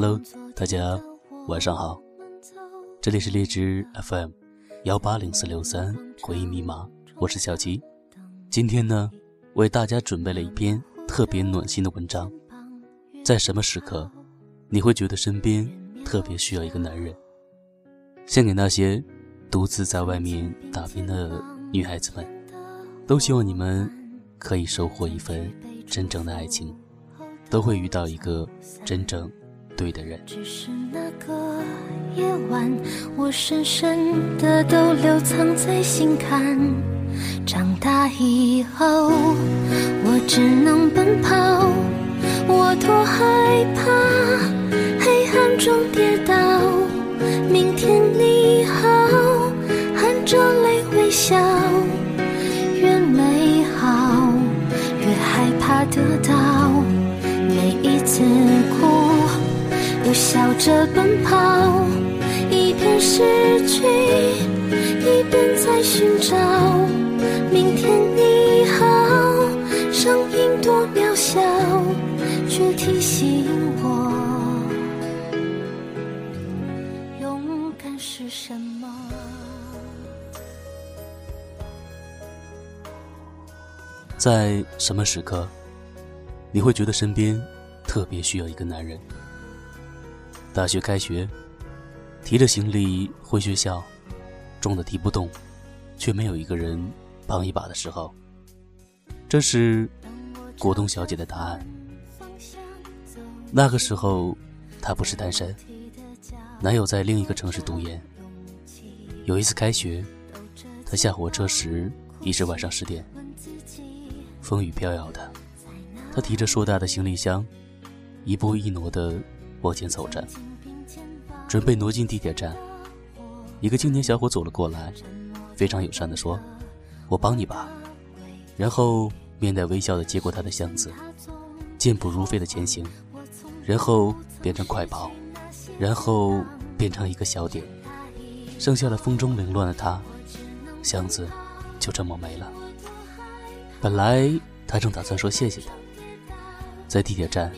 Hello，大家晚上好，这里是荔枝 FM 幺八零四六三回忆密码，我是小七。今天呢，为大家准备了一篇特别暖心的文章。在什么时刻，你会觉得身边特别需要一个男人？献给那些独自在外面打拼的女孩子们，都希望你们可以收获一份真正的爱情，都会遇到一个真正。对的人。只是那个夜晚我深深的都留藏在心坎。长大以后我只能奔跑。我多害怕黑暗中跌倒明天你好含着泪微笑。越美好越害怕得到。着奔跑，一边失去，一边在寻找。明天你好，声音多渺小，却提醒我，勇敢是什么。在什么时刻，你会觉得身边特别需要一个男人？大学开学，提着行李回学校，重的提不动，却没有一个人帮一把的时候，这是果冻小姐的答案。那个时候，她不是单身，男友在另一个城市读研。有一次开学，她下火车时已是晚上十点，风雨飘摇的，她提着硕大的行李箱，一步一挪的往前走着。准备挪进地铁站，一个青年小伙走了过来，非常友善地说：“我帮你吧。”然后面带微笑地接过他的箱子，健步如飞地前行，然后变成快跑，然后变成一个小点，剩下的风中凌乱的他，箱子就这么没了。本来他正打算说谢谢他，在地铁站，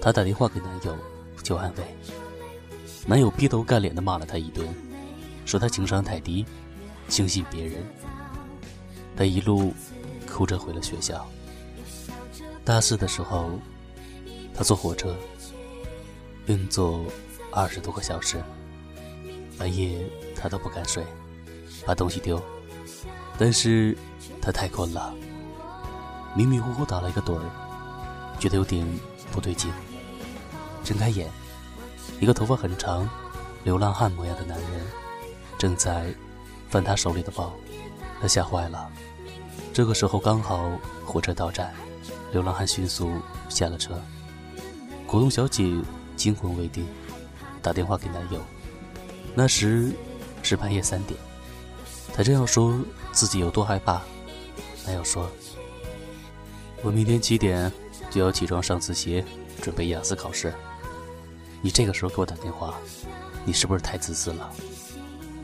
他打电话给男友求安慰。男友劈头盖脸的骂了他一顿，说他情商太低，轻信别人。他一路哭着回了学校。大四的时候，他坐火车，硬坐二十多个小时，半夜他都不敢睡，把东西丢。但是他太困了，迷迷糊糊打了一个盹儿，觉得有点不对劲，睁开眼。一个头发很长、流浪汉模样的男人正在翻他手里的包，他吓坏了。这个时候刚好火车到站，流浪汉迅速下了车。果冻小姐惊魂未定，打电话给男友。那时是半夜三点，她正要说自己有多害怕，男友说：“我明天七点就要起床上自习，准备雅思考试。”你这个时候给我打电话，你是不是太自私了？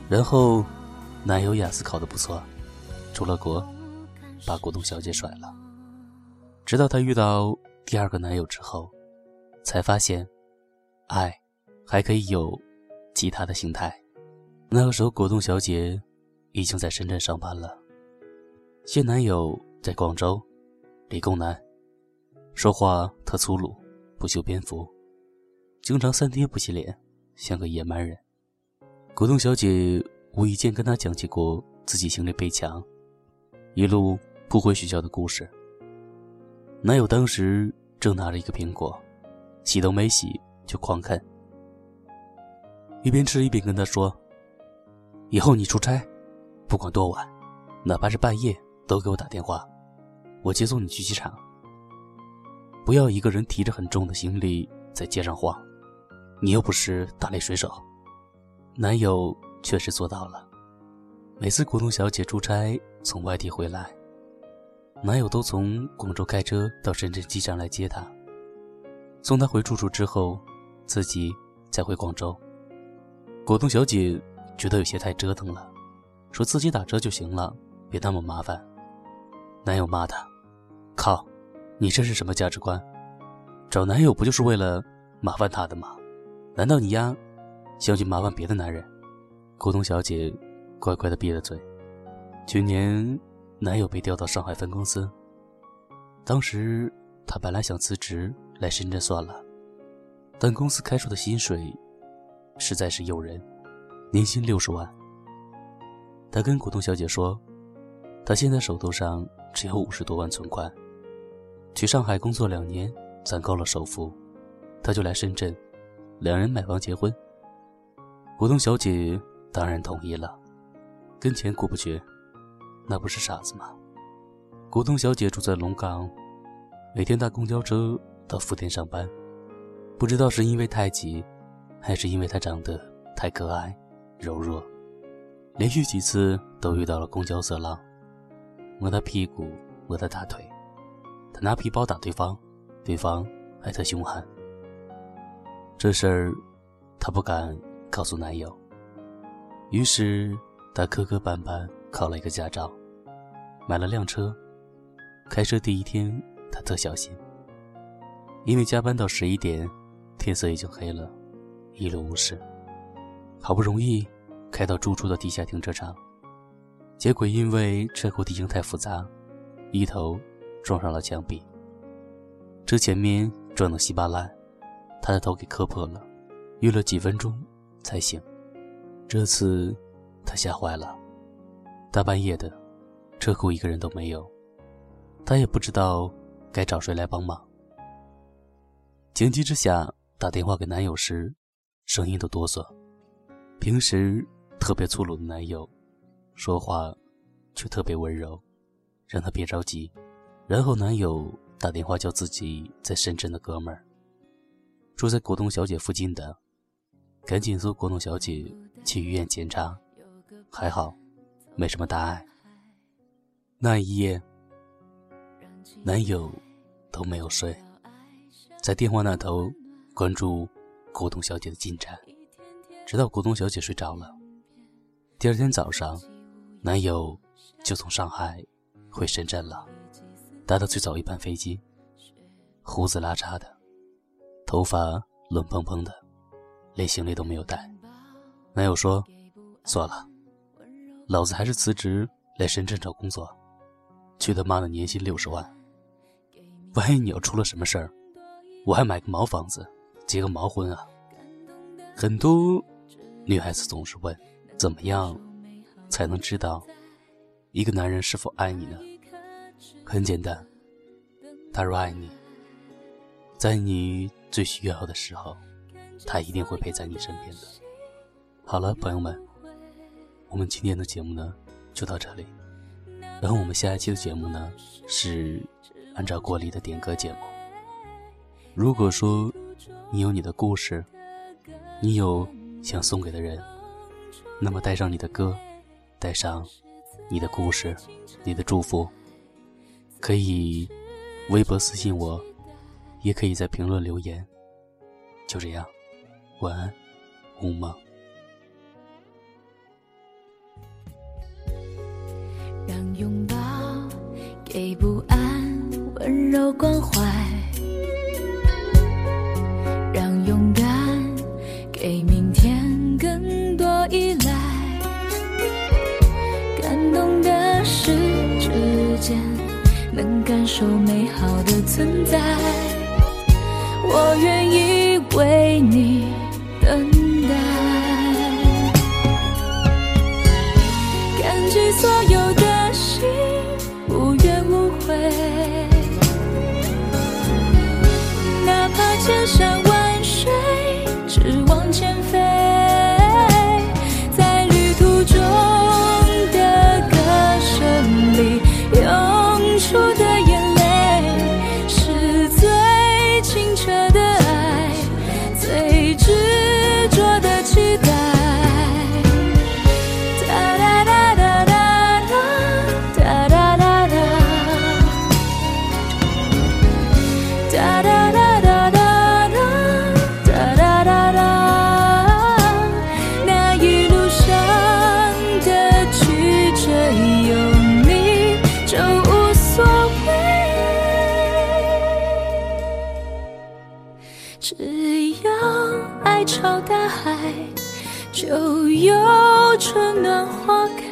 然后，男友雅思考的不错，出了国，把果冻小姐甩了。直到她遇到第二个男友之后，才发现，爱还可以有其他的形态。那个时候，果冻小姐已经在深圳上班了，现男友在广州，理工男，说话特粗鲁，不修边幅。经常三天不洗脸，像个野蛮人。果冻小姐无意间跟他讲起过自己行李被抢，一路扑回学校的故事。男友当时正拿着一个苹果，洗都没洗就狂啃，一边吃一边跟他说：“以后你出差，不管多晚，哪怕是半夜，都给我打电话，我接送你去机场。不要一个人提着很重的行李在街上晃。”你又不是大力水手，男友确实做到了。每次果冻小姐出差从外地回来，男友都从广州开车到深圳机场来接她，送她回住处之后，自己再回广州。果冻小姐觉得有些太折腾了，说自己打车就行了，别那么麻烦。男友骂她：“靠，你这是什么价值观？找男友不就是为了麻烦他的吗？”难道你丫想去麻烦别的男人？古董小姐乖乖的闭了嘴。去年男友被调到上海分公司，当时她本来想辞职来深圳算了，但公司开出的薪水实在是诱人，年薪六十万。她跟古董小姐说，她现在手头上只有五十多万存款，去上海工作两年攒够了首付，她就来深圳，两人买房结婚。古董小姐当然同意了，跟钱过不去。那不是傻子吗？古董小姐住在龙岗，每天搭公交车到福田上班。不知道是因为太挤，还是因为她长得太可爱、柔弱，连续几次都遇到了公交色狼，摸她屁股，摸她大腿，她拿皮包打对方，对方还特凶悍。这事儿她不敢告诉男友，于是她磕磕绊绊考了一个驾照。买了辆车，开车第一天，他特小心，因为加班到十一点，天色已经黑了，一路无事。好不容易开到住处的地下停车场，结果因为车库地形太复杂，一头撞上了墙壁，车前面撞得稀巴烂，他的头给磕破了，晕了几分钟才醒。这次他吓坏了，大半夜的。车库一个人都没有，他也不知道该找谁来帮忙。情急之下打电话给男友时，声音都哆嗦。平时特别粗鲁的男友，说话却特别温柔，让他别着急。然后男友打电话叫自己在深圳的哥们儿，住在国栋小姐附近的，赶紧送国栋小姐去医院检查。还好，没什么大碍。那一夜，男友都没有睡，在电话那头关注古董小姐的进展，直到古董小姐睡着了。第二天早上，男友就从上海回深圳了，搭的最早一班飞机，胡子拉碴的，头发乱蓬蓬的，连行李都没有带。男友说：“算了，老子还是辞职来深圳找工作。”去他妈的年薪六十万！万一你要出了什么事儿，我还买个毛房子，结个毛婚啊！很多女孩子总是问，怎么样才能知道一个男人是否爱你呢？很简单，他若爱你，在你最需要的时候，他一定会陪在你身边的。好了，朋友们，我们今天的节目呢，就到这里。然后我们下一期的节目呢，是按照国历的点歌节目。如果说你有你的故事，你有想送给的人，那么带上你的歌，带上你的故事，你的祝福，可以微博私信我，也可以在评论留言。就这样，晚安，红梦。让拥抱给不安温柔关怀，所有的心无怨无悔。哪怕千山万水只往前飞在旅途中的歌声里涌出的朝大海，就有春暖花开。